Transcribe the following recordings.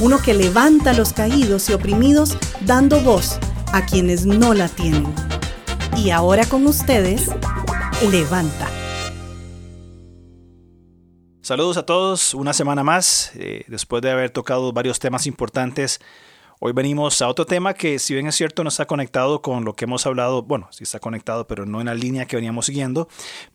uno que levanta a los caídos y oprimidos dando voz a quienes no la tienen. Y ahora con ustedes, Levanta. Saludos a todos, una semana más, eh, después de haber tocado varios temas importantes. Hoy venimos a otro tema que, si bien es cierto, no está conectado con lo que hemos hablado, bueno, sí está conectado, pero no en la línea que veníamos siguiendo,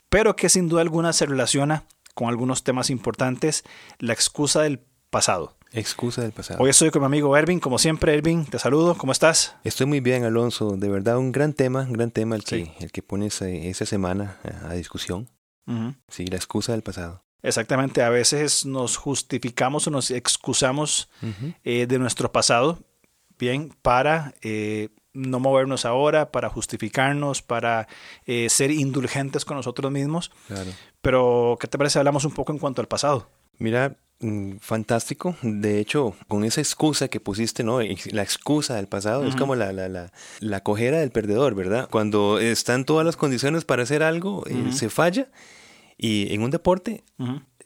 pero que sin duda alguna se relaciona con algunos temas importantes, la excusa del pasado. Excusa del pasado. Hoy estoy con mi amigo Ervin, como siempre, Ervin, te saludo, ¿cómo estás? Estoy muy bien, Alonso, de verdad un gran tema, un gran tema el que, el que pones eh, esa semana a discusión. Sí, la excusa del pasado. Exactamente, a veces nos justificamos o nos excusamos eh, de nuestro pasado, bien, para eh, no movernos ahora, para justificarnos, para ser indulgentes con nosotros mismos. Claro. Pero, ¿qué te parece? Hablamos un poco en cuanto al pasado. Mira, fantástico. De hecho, con esa excusa que pusiste, ¿no? La excusa del pasado es como la, la, la, la, cojera del perdedor, ¿verdad? Cuando están todas las condiciones para hacer algo, eh, se falla. Y en un deporte,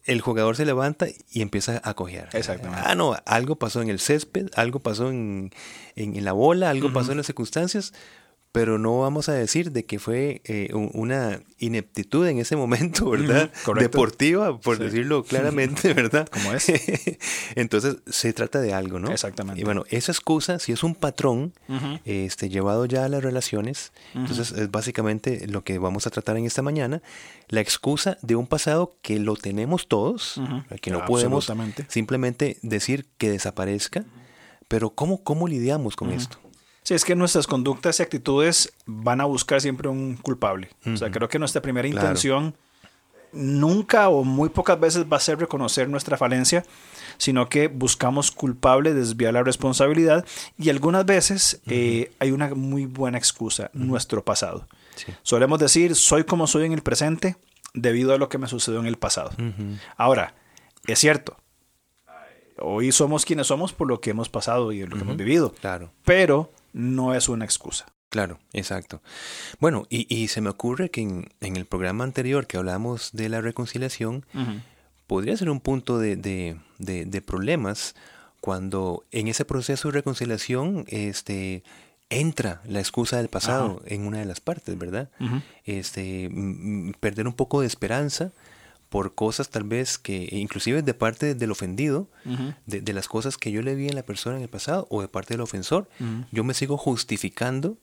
el jugador se levanta y empieza a cojear. Exactamente. Ah, no, algo pasó en el césped, algo pasó en, en, la bola, algo pasó en las circunstancias pero no vamos a decir de que fue eh, una ineptitud en ese momento, ¿verdad? Deportiva, por decirlo claramente, ¿verdad? Como es. Entonces, se trata de algo, ¿no? Exactamente. Y bueno, esa excusa, si es un patrón este, llevado ya a las relaciones, entonces es básicamente lo que vamos a tratar en esta mañana, la excusa de un pasado que lo tenemos todos, que no podemos simplemente decir que desaparezca, pero ¿cómo, cómo lidiamos con esto? Sí, es que nuestras conductas y actitudes van a buscar siempre un culpable. O sea, creo que nuestra primera intención nunca o muy pocas veces va a ser reconocer nuestra falencia, sino que buscamos culpable, desviar la responsabilidad y algunas veces eh, hay una muy buena excusa, nuestro pasado. Solemos decir, soy como soy en el presente debido a lo que me sucedió en el pasado. Ahora, es cierto, hoy somos quienes somos por lo que hemos pasado y lo que hemos vivido. Claro. Pero no es una excusa. Claro, exacto. Bueno, y, se me ocurre que en, el programa anterior que hablamos de la reconciliación, podría ser un punto de, problemas cuando en ese proceso de reconciliación este, entra la excusa del pasado en una de las partes, ¿verdad? este, perder un poco de esperanza por cosas tal vez que, inclusive de parte del ofendido, de, las cosas que yo le vi en la persona en el pasado o de parte del ofensor, yo me sigo justificando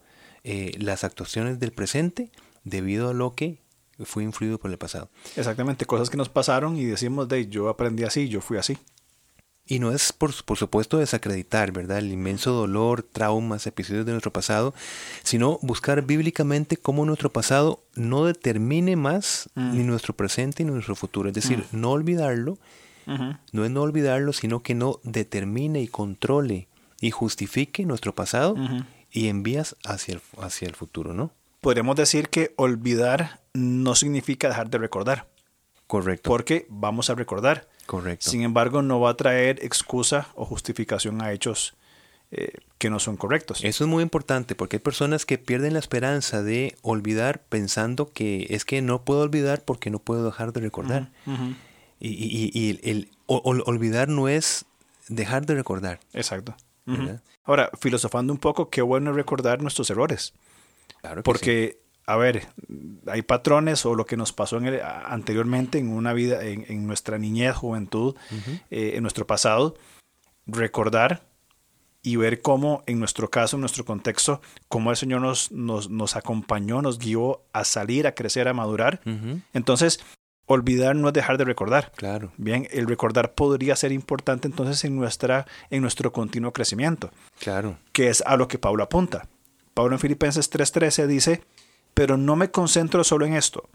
eh, las actuaciones del presente debido a lo que fue influido por el pasado. Exactamente, cosas que nos pasaron y decimos de yo aprendí así, yo fui así. Y no es, por, por, supuesto, desacreditar, ¿verdad? El inmenso dolor, traumas, episodios de nuestro pasado, sino buscar bíblicamente cómo nuestro pasado no determine más mm. ni nuestro presente ni nuestro futuro. Es decir, mm. no olvidarlo, no es no olvidarlo, sino que no determine y controle y justifique nuestro pasado y envías hacia el, hacia el futuro, ¿no? Podríamos decir que olvidar no significa dejar de recordar. Correcto. Porque vamos a recordar. Correcto. Sin embargo, no va a traer excusa o justificación a hechos eh, que no son correctos. Eso es muy importante porque hay personas que pierden la esperanza de olvidar pensando que es que no puedo olvidar porque no puedo dejar de recordar. Y, el olvidar no es dejar de recordar. Exacto. Ahora, filosofando un poco, qué bueno recordar nuestros errores. Claro porque a ver, hay patrones o lo que nos pasó en anteriormente en una vida, en, nuestra niñez, juventud, eh, en nuestro pasado, recordar y ver cómo, en nuestro caso, en nuestro contexto, cómo el Señor nos, nos, acompañó, nos guió a salir, a crecer, a madurar. Entonces, olvidar no es dejar de recordar. Claro. Bien, el recordar podría ser importante entonces en, nuestra, en nuestro continuo crecimiento. Claro. Que es a lo que Pablo apunta. Pablo en Filipenses 3:13 dice, pero no me concentro solo en esto.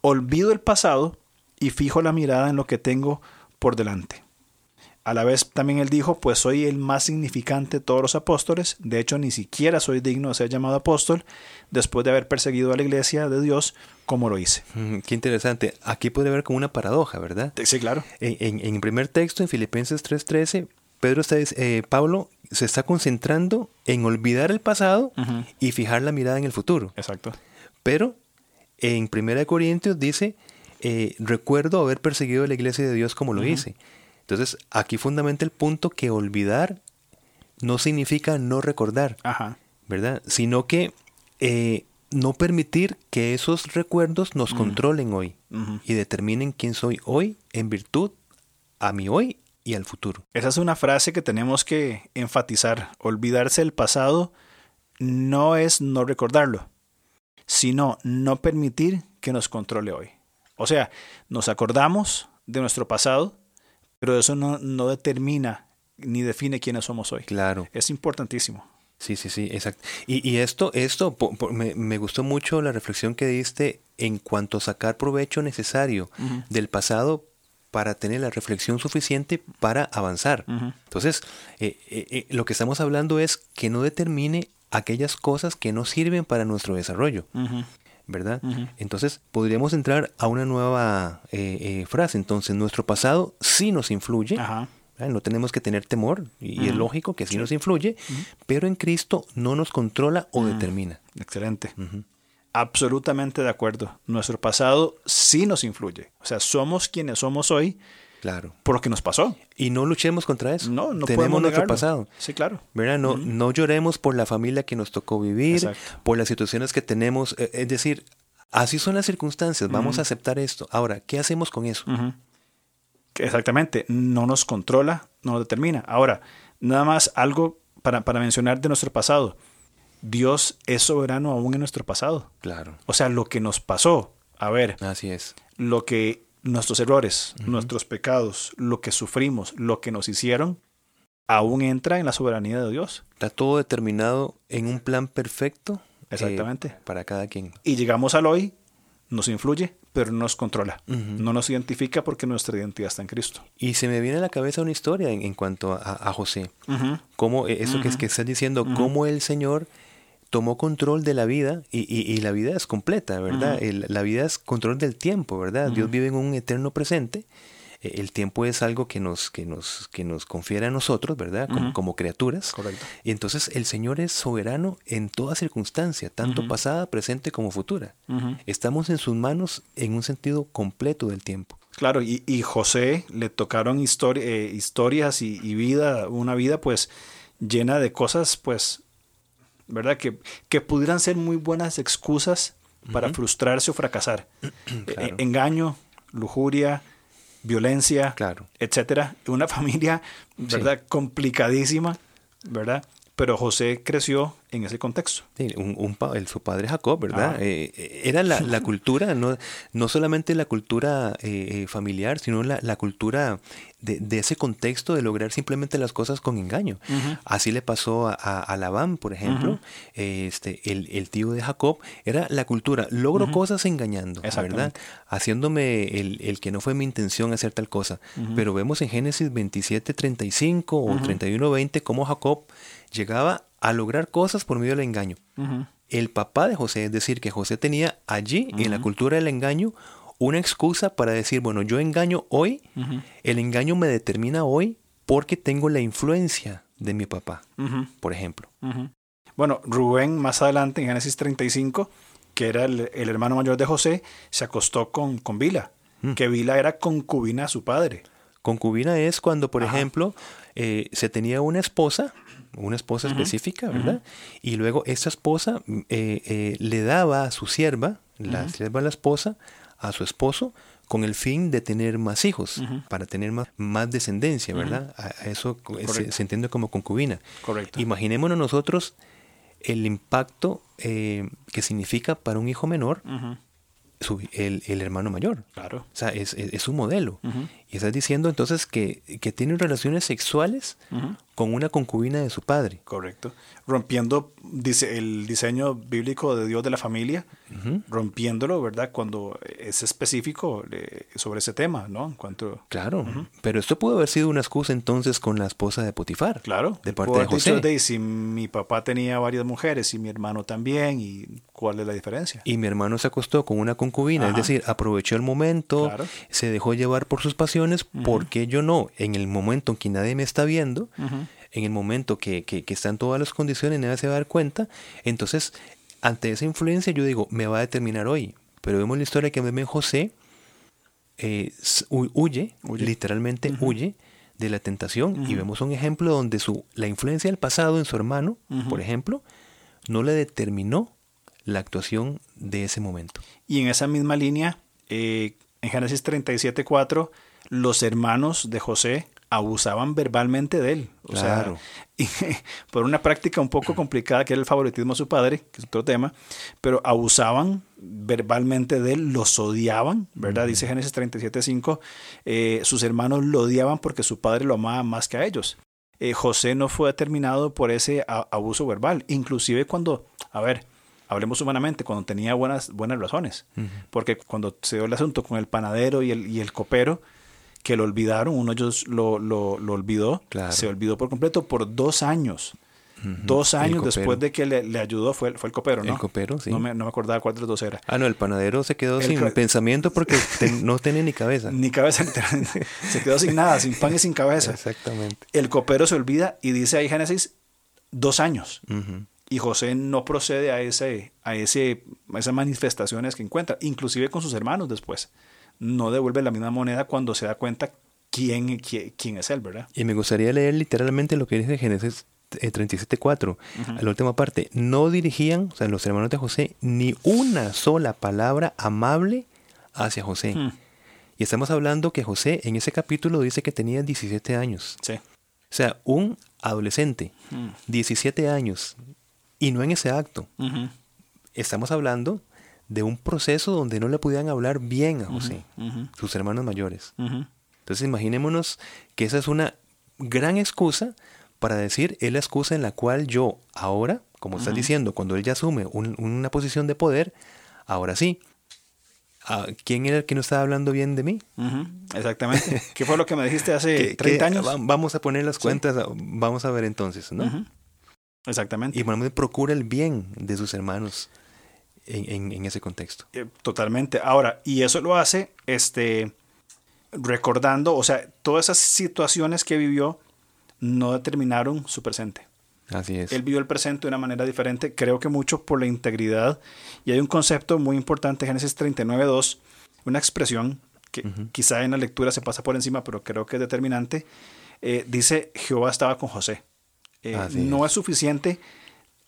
Olvido el pasado y fijo la mirada en lo que tengo por delante. A la vez también él dijo, pues soy el más significante de todos los apóstoles, de hecho ni siquiera soy digno de ser llamado apóstol, después de haber perseguido a la iglesia de Dios como lo hice. Mm, qué interesante. Aquí puede haber como una paradoja, ¿verdad? Sí, claro. En, el primer texto, en Filipenses 3:13, Pedro está, eh, Pablo se está concentrando en olvidar el pasado y fijar la mirada en el futuro. Exacto. Pero en 1 Corintios dice, eh, recuerdo haber perseguido a la iglesia de Dios como lo hice. Entonces, aquí fundamenta el punto que olvidar no significa no recordar, ¿verdad? Sino que eh, no permitir que esos recuerdos nos controlen hoy y determinen quién soy hoy en virtud a mi hoy y al futuro. Esa es una frase que tenemos que enfatizar. Olvidarse del pasado no es no recordarlo, sino no permitir que nos controle hoy. O sea, nos acordamos de nuestro pasado, pero eso no, no determina ni define quiénes somos hoy. Claro. Es importantísimo. Sí, sí, sí, exacto. Y, y esto, esto me, me, gustó mucho la reflexión que diste en cuanto a sacar provecho necesario del pasado para tener la reflexión suficiente para avanzar. Entonces, eh, eh, eh, lo que estamos hablando es que no determine aquellas cosas que no sirven para nuestro desarrollo. ¿verdad? Entonces podríamos entrar a una nueva eh, eh, frase. Entonces, nuestro pasado sí nos influye. No tenemos que tener temor, y, es lógico que sí, nos influye, pero en Cristo no nos controla o determina. Excelente. Absolutamente de acuerdo. Nuestro pasado sí nos influye. O sea, somos quienes somos hoy Claro. Por lo que nos pasó. Y no luchemos contra eso. No, no Tenemos nuestro pasado. Sí, claro. ¿Verdad? No, no lloremos por la familia que nos tocó vivir, por las situaciones que tenemos. Eh, es decir, así son las circunstancias. Vamos a aceptar esto. Ahora, ¿qué hacemos con eso? Exactamente. No nos controla, no nos determina. Ahora, nada más algo para, para mencionar de nuestro pasado. Dios es soberano aún en nuestro pasado. Claro. O sea, lo que nos pasó, a ver. Así es. Lo que nuestros errores, nuestros pecados, lo que sufrimos, lo que nos hicieron, aún entra en la soberanía de Dios. Está todo determinado en un plan perfecto. Eh, Exactamente. para cada quien. Y llegamos al hoy, nos influye, pero no nos controla. No nos identifica porque nuestra identidad está en Cristo. Y se me viene a la cabeza una historia en, cuanto a, José. Cómo, eh, eso que, es que estás diciendo, cómo el Señor tomó control de la vida y, la vida es completa, ¿verdad? la vida es control del tiempo, ¿verdad? Dios vive en un eterno presente. E, el tiempo es algo que nos, que nos, que nos confiere a nosotros, ¿verdad? Como, criaturas. Correcto. Y entonces el Señor es soberano en toda circunstancia, tanto pasada, presente como futura. Estamos en sus manos en un sentido completo del tiempo. Claro, y, y José le tocaron eh, historias y, y, vida, una vida pues llena de cosas pues ¿verdad? Que, que pudieran ser muy buenas excusas para frustrarse o fracasar. E, engaño, lujuria, violencia, claro. etcétera. Una familia, ¿verdad? Complicadísima, ¿verdad? Pero José creció en ese contexto. Sí, un, el, su padre Jacob, ¿verdad? Ah. Eh, eh, era la, la, cultura, no, no solamente la cultura eh, familiar, sino la, la cultura de, de, ese contexto de lograr simplemente las cosas con engaño. Así le pasó a, a, Labán, por ejemplo, este, el, el, tío de Jacob, era la cultura, logro cosas engañando, ¿verdad? Haciéndome el, el, que no fue mi intención hacer tal cosa. Pero vemos en Génesis 27, 35 o 31, 20 cómo Jacob llegaba a lograr cosas por medio del engaño. El papá de José, es decir, que José tenía allí, en la cultura del engaño, una excusa para decir, bueno, yo engaño hoy, el engaño me determina hoy porque tengo la influencia de mi papá, por ejemplo. Bueno, Rubén más adelante en Génesis 35, que era el, hermano mayor de José, se acostó con, con Vila, mm. que Vila era concubina de su padre. Concubina es cuando, por ejemplo, eh, se tenía una esposa, una esposa específica, ¿verdad? Y luego esa esposa eh, eh, le daba a su sierva, la sierva la esposa, a su esposo, con el fin de tener más hijos, para tener más, más descendencia, ¿verdad? a, eso se, entiende como concubina. Correcto. Imaginémonos nosotros el impacto que significa para un hijo menor el, el, hermano mayor. Claro. O sea, es, es, su modelo. Y estás diciendo entonces que, que tiene relaciones sexuales con una concubina de su padre. Correcto. Rompiendo dice, el diseño bíblico de Dios de la familia, rompiéndolo, ¿verdad? Cuando es específico eh, sobre ese tema, ¿no? En cuanto... Claro, pero esto pudo haber sido una excusa entonces con la esposa de Potifar. Claro. De parte de José. de si mi papá tenía varias mujeres y mi hermano también, ¿y cuál es la diferencia? Y mi hermano se acostó con una concubina, es decir, aprovechó el momento, se dejó llevar por sus pasiones, ¿por qué yo no? En el momento en que nadie me está viendo, en el momento que, que, están todas las condiciones, nadie se va a dar cuenta. Entonces, ante esa influencia, yo digo, me va a determinar hoy. Pero vemos la historia que me José eh, huye, literalmente huye de la tentación y vemos un ejemplo donde su, la influencia del pasado en su hermano, por ejemplo, no le determinó la actuación de ese momento. Y en esa misma línea, eh, en Génesis 37.4, los hermanos de José abusaban verbalmente de él. O sea, por una práctica un poco complicada que era el favoritismo a su padre, que es otro tema, pero abusaban verbalmente de él, los odiaban, ¿verdad? Dice Génesis 37.5, eh, sus hermanos lo odiaban porque su padre lo amaba más que a ellos. Eh, José no fue determinado por ese abuso verbal, inclusive cuando, a ver, hablemos humanamente, cuando tenía buenas, buenas razones, porque cuando se dio el asunto con el panadero y el, y el copero, que lo olvidaron, uno de ellos lo, lo, lo olvidó, se olvidó por completo por dos años. Dos años después de que le, ayudó fue, fue el copero, ¿no? El copero, sí. No me, no me, acordaba cuál de los dos era. Ah, no, el panadero se quedó sin pensamiento porque no tenía ni cabeza. Ni cabeza, se quedó sin nada, sin pan y sin cabeza. Exactamente. El copero se olvida y dice ahí Génesis, dos años. Y José no procede a, ese, a, ese, a esas manifestaciones que encuentra, inclusive con sus hermanos después no devuelve la misma moneda cuando se da cuenta quién, quién, es él, ¿verdad? Y me gustaría leer literalmente lo que dice Génesis 37.4, a la última parte. No dirigían, o sea, los hermanos de José, ni una sola palabra amable hacia José. Y estamos hablando que José en ese capítulo dice que tenía 17 años. Sí. O sea, un adolescente, 17 años, y no en ese acto. Estamos hablando de un proceso donde no le podían hablar bien a José, sus hermanos mayores. Entonces imaginémonos que esa es una gran excusa para decir, es la excusa en la cual yo ahora, como estás diciendo, cuando él ya asume una posición de poder, ahora sí. Ah, ¿Quién era el que no estaba hablando bien de mí? Exactamente. ¿Qué fue lo que me dijiste hace 30 años? Vamos a poner las cuentas, vamos a ver entonces, ¿no? Exactamente. Y Manuel procura el bien de sus hermanos en, ese contexto. Eh, totalmente. Ahora, y eso lo hace este, recordando, o sea, todas esas situaciones que vivió no determinaron su presente. Así es. Él vivió el presente de una manera diferente, creo que mucho por la integridad. Y hay un concepto muy importante, Génesis 39.2, una expresión que quizá en la lectura se pasa por encima, pero creo que es determinante. Eh, dice, Jehová estaba con José. Eh, no es suficiente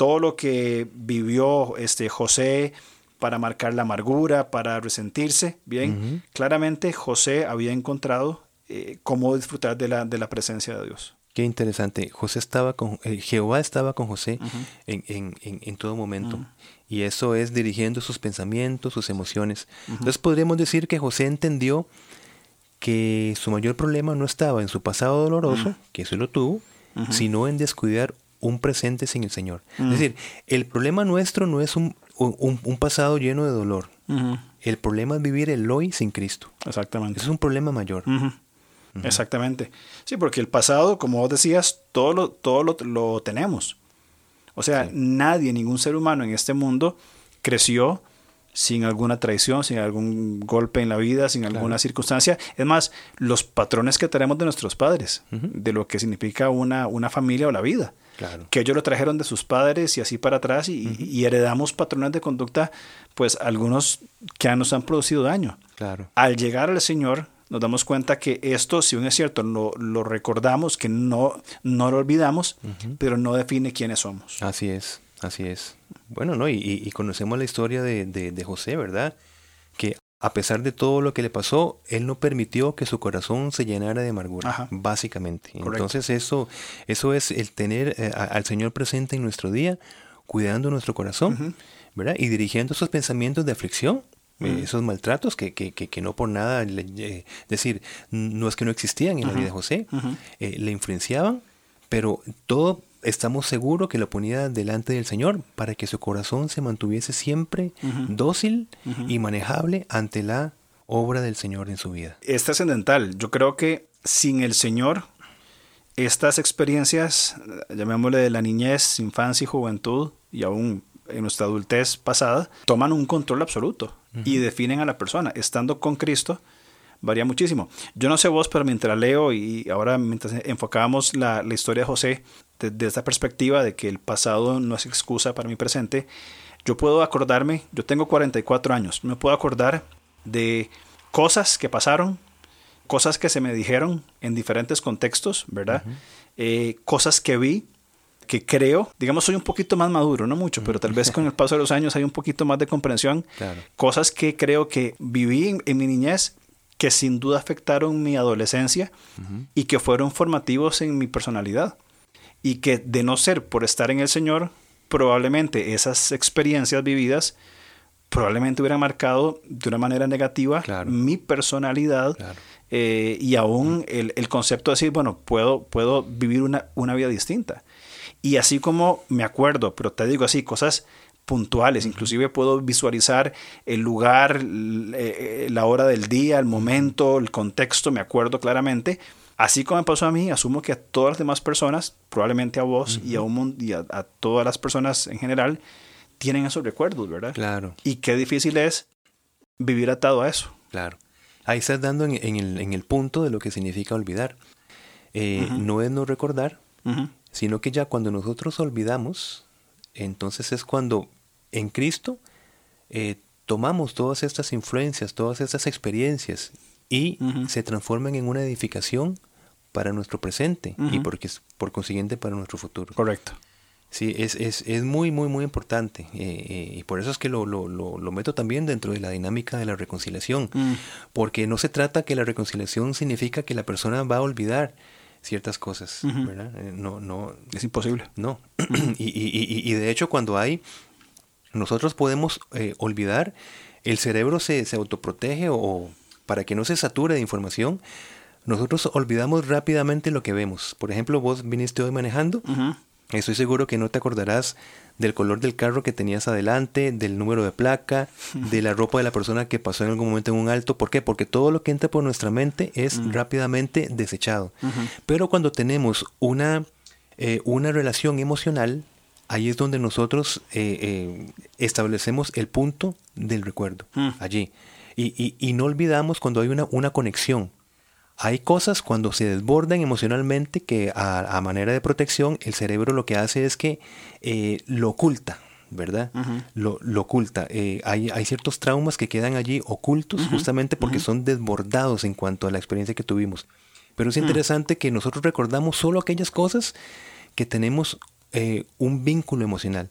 todo lo que vivió este José para marcar la amargura, para resentirse, bien, claramente José había encontrado eh, cómo disfrutar de la, de la presencia de Dios. Qué interesante. José estaba con, eh, Jehová estaba con José en, en, en, todo momento. Y eso es dirigiendo sus pensamientos, sus emociones. Entonces podríamos decir que José entendió que su mayor problema no estaba en su pasado doloroso, que eso lo tuvo, sino en descuidar un presente sin el Señor. Es decir, el problema nuestro no es un, un, pasado lleno de dolor. El problema es vivir el hoy sin Cristo. Exactamente. es un problema mayor. Exactamente. Sí, porque el pasado, como vos decías, todo lo, todo lo, tenemos. O sea, nadie, ningún ser humano en este mundo creció sin alguna traición, sin algún golpe en la vida, sin alguna circunstancia. Es más, los patrones que tenemos de nuestros padres, de lo que significa una, una familia o la vida. Que ellos lo trajeron de sus padres y así para atrás y, heredamos patrones de conducta, pues algunos que nos han producido daño. Claro. Al llegar al Señor, nos damos cuenta que esto, si bien es cierto, lo, lo recordamos, que no, no lo olvidamos, pero no define quiénes somos. Así es, así es. Bueno, ¿no? Y, conocemos la historia de, de, de José, ¿verdad? A pesar de todo lo que le pasó, él no permitió que su corazón se llenara de amargura, básicamente. Entonces eso, eso es el tener eh, al Señor presente en nuestro día, cuidando nuestro corazón, ¿verdad? Y dirigiendo esos pensamientos de aflicción eh, esos maltratos que, que, que, no por nada, eh, decir, no es que no existían en la vida de José, eh, le influenciaban, pero todo estamos seguros que lo ponía delante del Señor para que su corazón se mantuviese siempre dócil y manejable ante la obra del Señor en su vida. Es trascendental. Yo creo que sin el Señor, estas experiencias, llamémosle de la niñez, infancia y juventud, y aún en nuestra adultez pasada, toman un control absoluto y definen a la persona. Estando con Cristo, varía muchísimo. Yo no sé vos, pero mientras leo y ahora mientras enfocábamos la, la historia de José desde esta perspectiva de que el pasado no es excusa para mi presente, yo puedo acordarme, yo tengo 44 años, me puedo acordar de cosas que pasaron, cosas que se me dijeron en diferentes contextos, ¿verdad? Eh, cosas que vi, que creo, digamos, soy un poquito más maduro, no mucho, pero tal vez con el paso de los años hay un poquito más de comprensión. Cosas que creo que viví en, mi niñez que sin duda afectaron mi adolescencia y que fueron formativos en mi personalidad. Y que de no ser por estar en el Señor, probablemente esas experiencias vividas probablemente hubieran marcado de una manera negativa mi personalidad eh, y aún el, el, concepto de decir, bueno, puedo, puedo vivir una, una vida distinta. Y así como me acuerdo, pero te digo así, cosas puntuales, inclusive puedo visualizar el lugar, eh, la hora del día, el momento, el contexto, me acuerdo claramente. Así como me pasó a mí, asumo que a todas las demás personas, probablemente a vos y, a, un, y a, todas las personas en general, tienen esos recuerdos, ¿verdad? Claro. Y qué difícil es vivir atado a eso. Claro. Ahí estás dando en, el, en el, punto de lo que significa olvidar. Eh, no es no recordar, sino que ya cuando nosotros olvidamos, entonces es cuando en Cristo eh, tomamos todas estas influencias, todas estas experiencias y se transforman en una edificación para nuestro presente y porque, por consiguiente para nuestro futuro. Correcto. Sí, es, es, es muy, muy, muy importante. Eh, eh, y por eso es que lo, lo, lo, lo, meto también dentro de la dinámica de la reconciliación. Mm. Porque no se trata que la reconciliación significa que la persona va a olvidar, ciertas cosas, ¿verdad? Eh, no, no. Es imposible. No. y, y, y, de hecho, cuando hay, nosotros podemos eh, olvidar, el cerebro se, se autoprotege o, para que no se sature de información, nosotros olvidamos rápidamente lo que vemos. Por ejemplo, vos viniste hoy manejando, estoy seguro que no te acordarás del color del carro que tenías adelante, del número de placa, de la ropa de la persona que pasó en algún momento en un alto. ¿Por qué? Porque todo lo que entra por nuestra mente es mm. rápidamente desechado. Pero cuando tenemos una, eh, una relación emocional, ahí es donde nosotros eh, eh, establecemos el punto del recuerdo, mm. allí. Y, y, no olvidamos cuando hay una, una conexión hay cosas cuando se desbordan emocionalmente que a, manera de protección el cerebro lo que hace es que eh, lo oculta, ¿verdad? lo, oculta. Eh, hay, hay, ciertos traumas que quedan allí ocultos justamente porque son desbordados en cuanto a la experiencia que tuvimos. Pero es interesante que nosotros recordamos solo aquellas cosas que tenemos eh, un vínculo emocional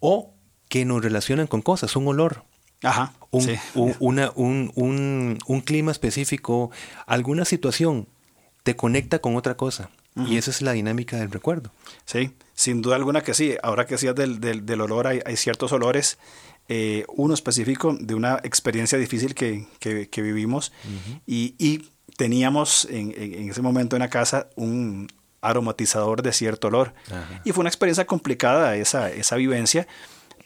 o que nos relacionan con cosas, un olor, Ajá, un, una, un, un, un, clima específico, alguna situación te conecta con otra cosa. Y esa es la dinámica del recuerdo. Sí, sin duda alguna que sí. Ahora que decías del, del, del olor, hay, hay, ciertos olores. Eh, uno específico de una experiencia difícil que, que, que vivimos y, y, teníamos en, en, ese momento en la casa un aromatizador de cierto olor. Y fue una experiencia complicada esa, esa vivencia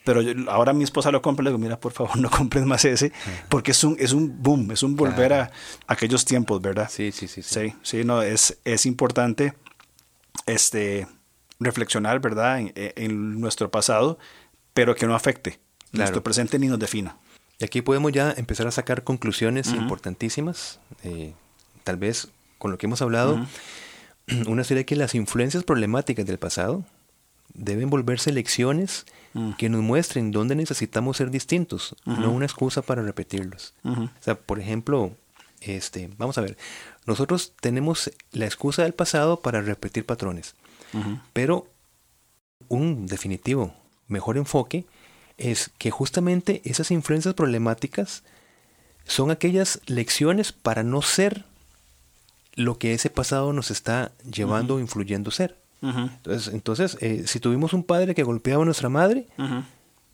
pero ahora mi esposa lo compra y le digo, mira, por favor, no compres más ese, porque es un, es un boom, es un volver a aquellos tiempos, ¿verdad? Sí, sí, sí. Sí, sí, no, es, es importante este, reflexionar, ¿verdad?, en, nuestro pasado, pero que no afecte nuestro presente ni nos defina. Y aquí podemos ya empezar a sacar conclusiones importantísimas, eh, tal vez con lo que hemos hablado, una serie que las influencias problemáticas del pasado deben volverse lecciones mm. que nos muestren dónde necesitamos ser distintos, no una excusa para repetirlos. O sea, por ejemplo, este, vamos a ver, nosotros tenemos la excusa del pasado para repetir patrones, pero un definitivo mejor enfoque es que justamente esas influencias problemáticas son aquellas lecciones para no ser lo que ese pasado nos está llevando o influyendo ser. Entonces, entonces eh, si tuvimos un padre que golpeaba a nuestra madre,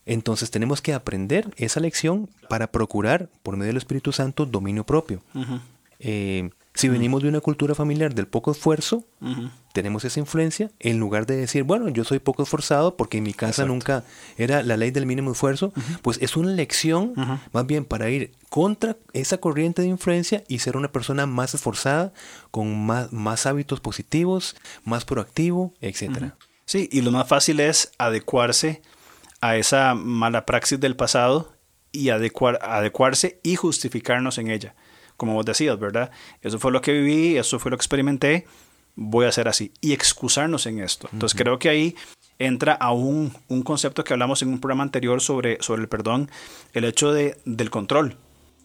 Entonces tenemos que aprender esa lección para procurar, por medio del Espíritu Santo, dominio propio. Eh, si venimos de una cultura familiar del poco esfuerzo, tenemos esa influencia, en lugar de decir, bueno, yo soy poco esforzado porque en mi casa nunca era la ley del mínimo esfuerzo, pues es una lección más bien para ir contra esa corriente de influencia y ser una persona más esforzada, con más, más hábitos positivos, más proactivo, etc. Sí, y lo más fácil es adecuarse a esa mala praxis del pasado y adecuar, adecuarse y justificarnos en ella. Como vos decías, ¿verdad? Eso fue lo que viví, eso fue lo que experimenté, voy a hacer así. Y excusarnos en esto. Entonces creo que ahí entra a un, concepto que hablamos en un programa anterior sobre, sobre el perdón, el hecho de, del control.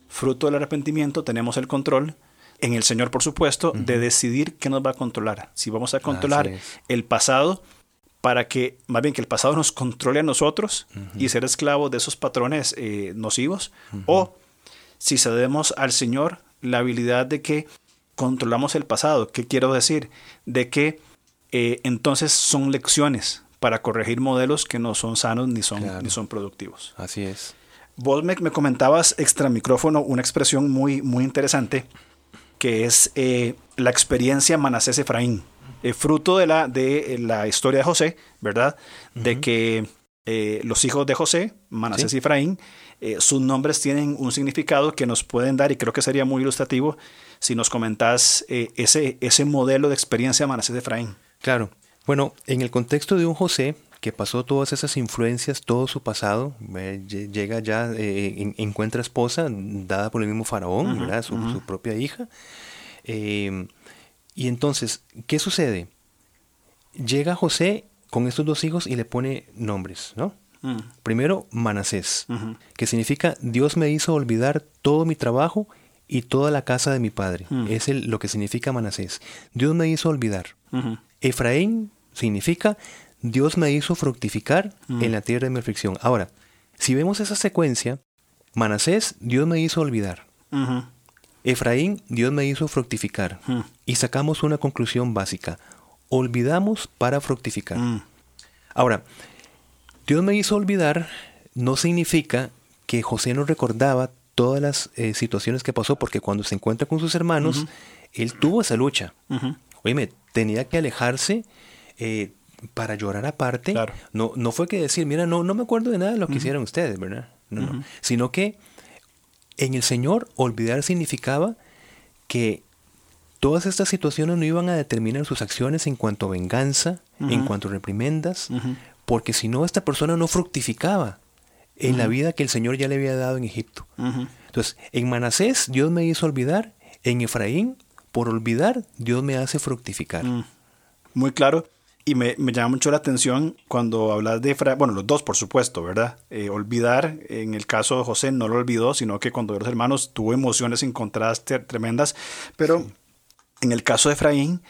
Fruto del arrepentimiento tenemos el control, en el Señor, por supuesto, de decidir qué nos va a controlar. Si vamos a controlar el pasado para que, más bien que el pasado nos controle a nosotros y ser esclavos de esos patrones eh, nocivos, o si cedemos al Señor la habilidad de que controlamos el pasado. ¿Qué quiero decir? De que eh, entonces son lecciones para corregir modelos que no son sanos ni son, ni son productivos. Así es. Vos me, comentabas extra micrófono una expresión muy, muy interesante que es eh, la experiencia Manasés Efraín. Eh, fruto de la, de eh, la historia de José, ¿verdad? De que eh, los hijos de José, Manasés y Efraín, sus nombres tienen un significado que nos pueden dar y creo que sería muy ilustrativo si nos comentás ese, ese modelo de experiencia Manasés y Efraín. Claro. Bueno, en el contexto de un José que pasó todas esas influencias, todo su pasado, llega ya, encuentra esposa dada por el mismo faraón, ¿verdad? Su, su, propia hija. Y entonces, ¿qué sucede? Llega José con estos dos hijos y le pone nombres, ¿no? Mm. Primero, Manasés, que significa Dios me hizo olvidar todo mi trabajo y toda la casa de mi padre. Mm. Es el, lo que significa Manasés. Dios me hizo olvidar. Efraín significa Dios me hizo fructificar mm. en la tierra de mi aflicción. Ahora, si vemos esa secuencia, Manasés, Dios me hizo olvidar. Efraín, Dios me hizo fructificar. Y sacamos una conclusión básica. Olvidamos para fructificar. Hmm. Ahora, Dios me hizo olvidar no significa que José no recordaba todas las eh, situaciones que pasó, porque cuando se encuentra con sus hermanos, él tuvo esa lucha. Oye, tenía que alejarse eh, para llorar aparte. No, no fue que decir, mira, no, no me acuerdo de nada de lo que hicieron ustedes, ¿verdad? no. Sino que en el Señor, olvidar significaba que todas estas situaciones no iban a determinar sus acciones en cuanto a venganza, en cuanto a reprimendas, porque si no, esta persona no fructificaba en la vida que el Señor ya le había dado en Egipto. Entonces, en Manasés Dios me hizo olvidar, en Efraín, por olvidar, Dios me hace fructificar. Mm. Muy claro. Y me, llama mucho la atención cuando hablas de, bueno, los dos por supuesto, ¿verdad? Eh, olvidar, en el caso de José no lo olvidó, sino que cuando los hermanos tuvo emociones encontradas tremendas, pero en el caso de Efraín,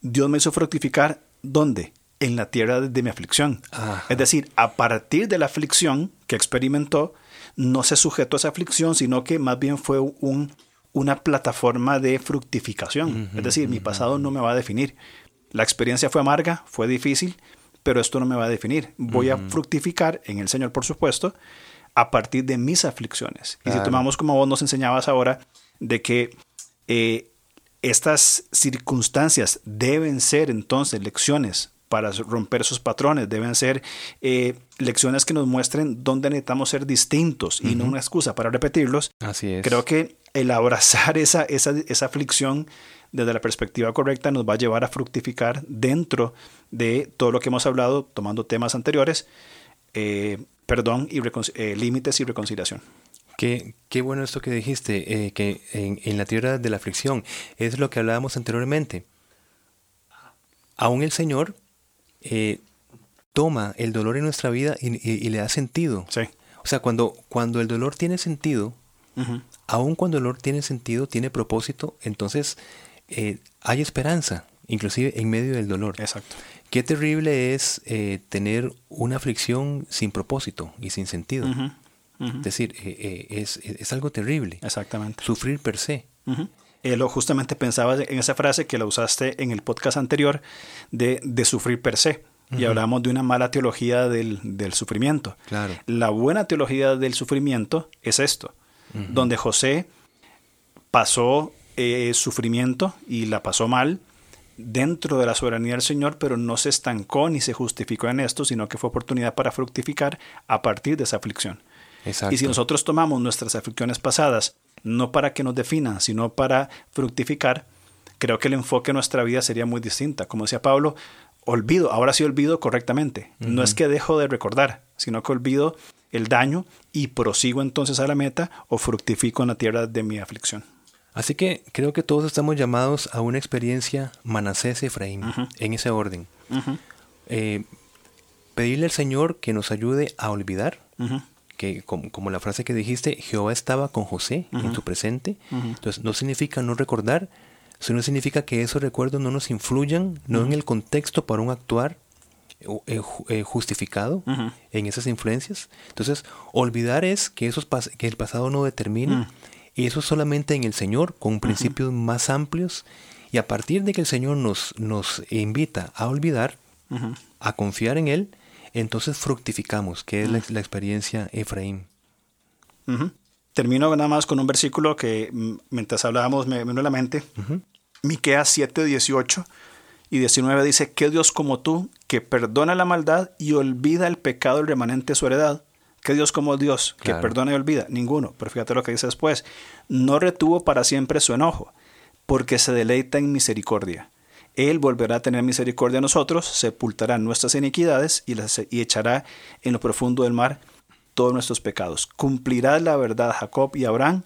Dios me hizo fructificar, ¿dónde? En la tierra de mi aflicción. Es decir, a partir de la aflicción que experimentó, no se sujetó a esa aflicción, sino que más bien fue un, una plataforma de fructificación. es decir, mi pasado no me va a definir. La experiencia fue amarga, fue difícil, pero esto no me va a definir. Voy a fructificar en el Señor, por supuesto, a partir de mis aflicciones. Y si tomamos como vos nos enseñabas ahora, de que eh, estas circunstancias deben ser entonces lecciones para romper esos patrones, deben ser eh, lecciones que nos muestren dónde necesitamos ser distintos y no una excusa para repetirlos. Así es. Creo que el abrazar esa, esa, esa aflicción desde la perspectiva correcta nos va a llevar a fructificar dentro de todo lo que hemos hablado, tomando temas anteriores, eh, perdón y eh, límites y reconciliación. Qué, qué, bueno esto que dijiste, eh, que en, la tierra de la aflicción es lo que hablábamos anteriormente. Aún el Señor toma el dolor en nuestra vida y, le da sentido. Sí. O sea, cuando, cuando el dolor tiene sentido, aún cuando el dolor tiene sentido, tiene propósito, entonces eh, hay esperanza, inclusive en medio del dolor. Exacto. Qué terrible es eh, tener una aflicción sin propósito y sin sentido. Es decir, eh, es, algo terrible. Exactamente. Sufrir per se. lo justamente pensaba en esa frase que la usaste en el podcast anterior de, de sufrir per se. y hablamos de una mala teología del, sufrimiento. Claro. La buena teología del sufrimiento es esto, donde José pasó eh, sufrimiento y la pasó mal dentro de la soberanía del Señor, pero no se estancó ni se justificó en esto, sino que fue oportunidad para fructificar a partir de esa aflicción. Exacto. Y si nosotros tomamos nuestras aflicciones pasadas, no para que nos definan, sino para fructificar, creo que el enfoque de nuestra vida sería muy distinta. Como decía Pablo, olvido, ahora sí olvido correctamente. No es que dejo de recordar, sino que olvido el daño y prosigo entonces a la meta o fructifico en la tierra de mi aflicción. Así que creo que todos estamos llamados a una experiencia Manasés Efraín, en ese orden. Eh, pedirle al Señor que nos ayude a olvidar, que como, la frase que dijiste, Jehová estaba con José en su presente. Entonces no significa no recordar, sino significa que esos recuerdos no nos influyan, no en el contexto para un actuar eh, eh, justificado en esas influencias. Entonces, olvidar es que, esos que el pasado no determine, y eso solamente en el Señor, con principios más amplios, y a partir de que el Señor nos, nos invita a olvidar, a confiar en Él, entonces fructificamos, que es la, experiencia Efraín. Termino nada más con un versículo que mm, mientras hablábamos me vino a la mente. Miqueas 7, 18 y 19 dice, ¿qué Dios como tú, que perdona la maldad y olvida el pecado del remanente de su heredad? ¿Qué Dios como Dios, que perdona y olvida? Ninguno. Pero fíjate lo que dice después. No retuvo para siempre su enojo, porque se deleita en misericordia. Él volverá a tener misericordia de nosotros, sepultará nuestras iniquidades y, las, y echará en lo profundo del mar todos nuestros pecados. Cumplirá la verdad Jacob y Abraham,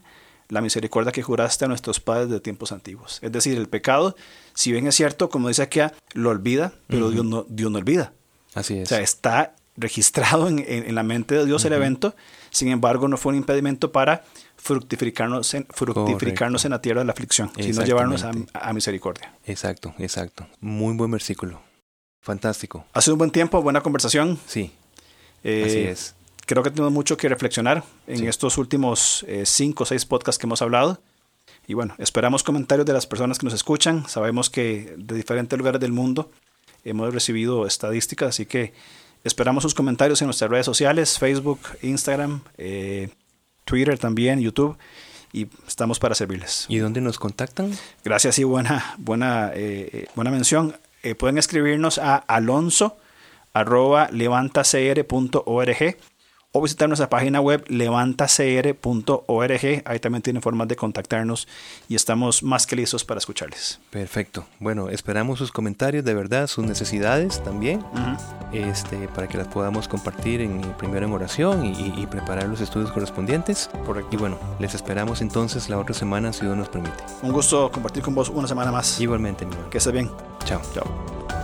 la misericordia que juraste a nuestros padres de tiempos antiguos. Es decir, el pecado, si bien es cierto, como dice aquí, lo olvida, pero Dios, no, Dios no olvida. Así es. O sea, está registrado en, la mente de Dios el evento, sin embargo no fue un impedimento para fructificarnos en, fructificarnos en la tierra de la aflicción, sino llevarnos a, misericordia. Exacto, exacto. Muy buen versículo. Fantástico. Ha sido un buen tiempo, buena conversación. Sí. Eh, así es creo que tenemos mucho que reflexionar en estos últimos eh, cinco o seis podcasts que hemos hablado. Y bueno, esperamos comentarios de las personas que nos escuchan. Sabemos que de diferentes lugares del mundo hemos recibido estadísticas, así que esperamos sus comentarios en nuestras redes sociales, Facebook, Instagram, eh, Twitter también, YouTube. Y estamos para servirles. ¿Y dónde nos contactan? Gracias y buena, buena, eh, buena mención. pueden escribirnos a alonso arroba levantacr.org o visitar nuestra página web levantacr.org. Ahí también tienen formas de contactarnos y estamos más que listos para escucharles. Perfecto. Bueno, esperamos sus comentarios, de verdad, sus necesidades también, este, para que las podamos compartir en, primero en oración y, preparar los estudios correspondientes. Correcto. Y bueno, les esperamos entonces la otra semana, si Dios nos permite. Un gusto compartir con vos una semana más. Igualmente, mi Que esté bien. Chao. Chao.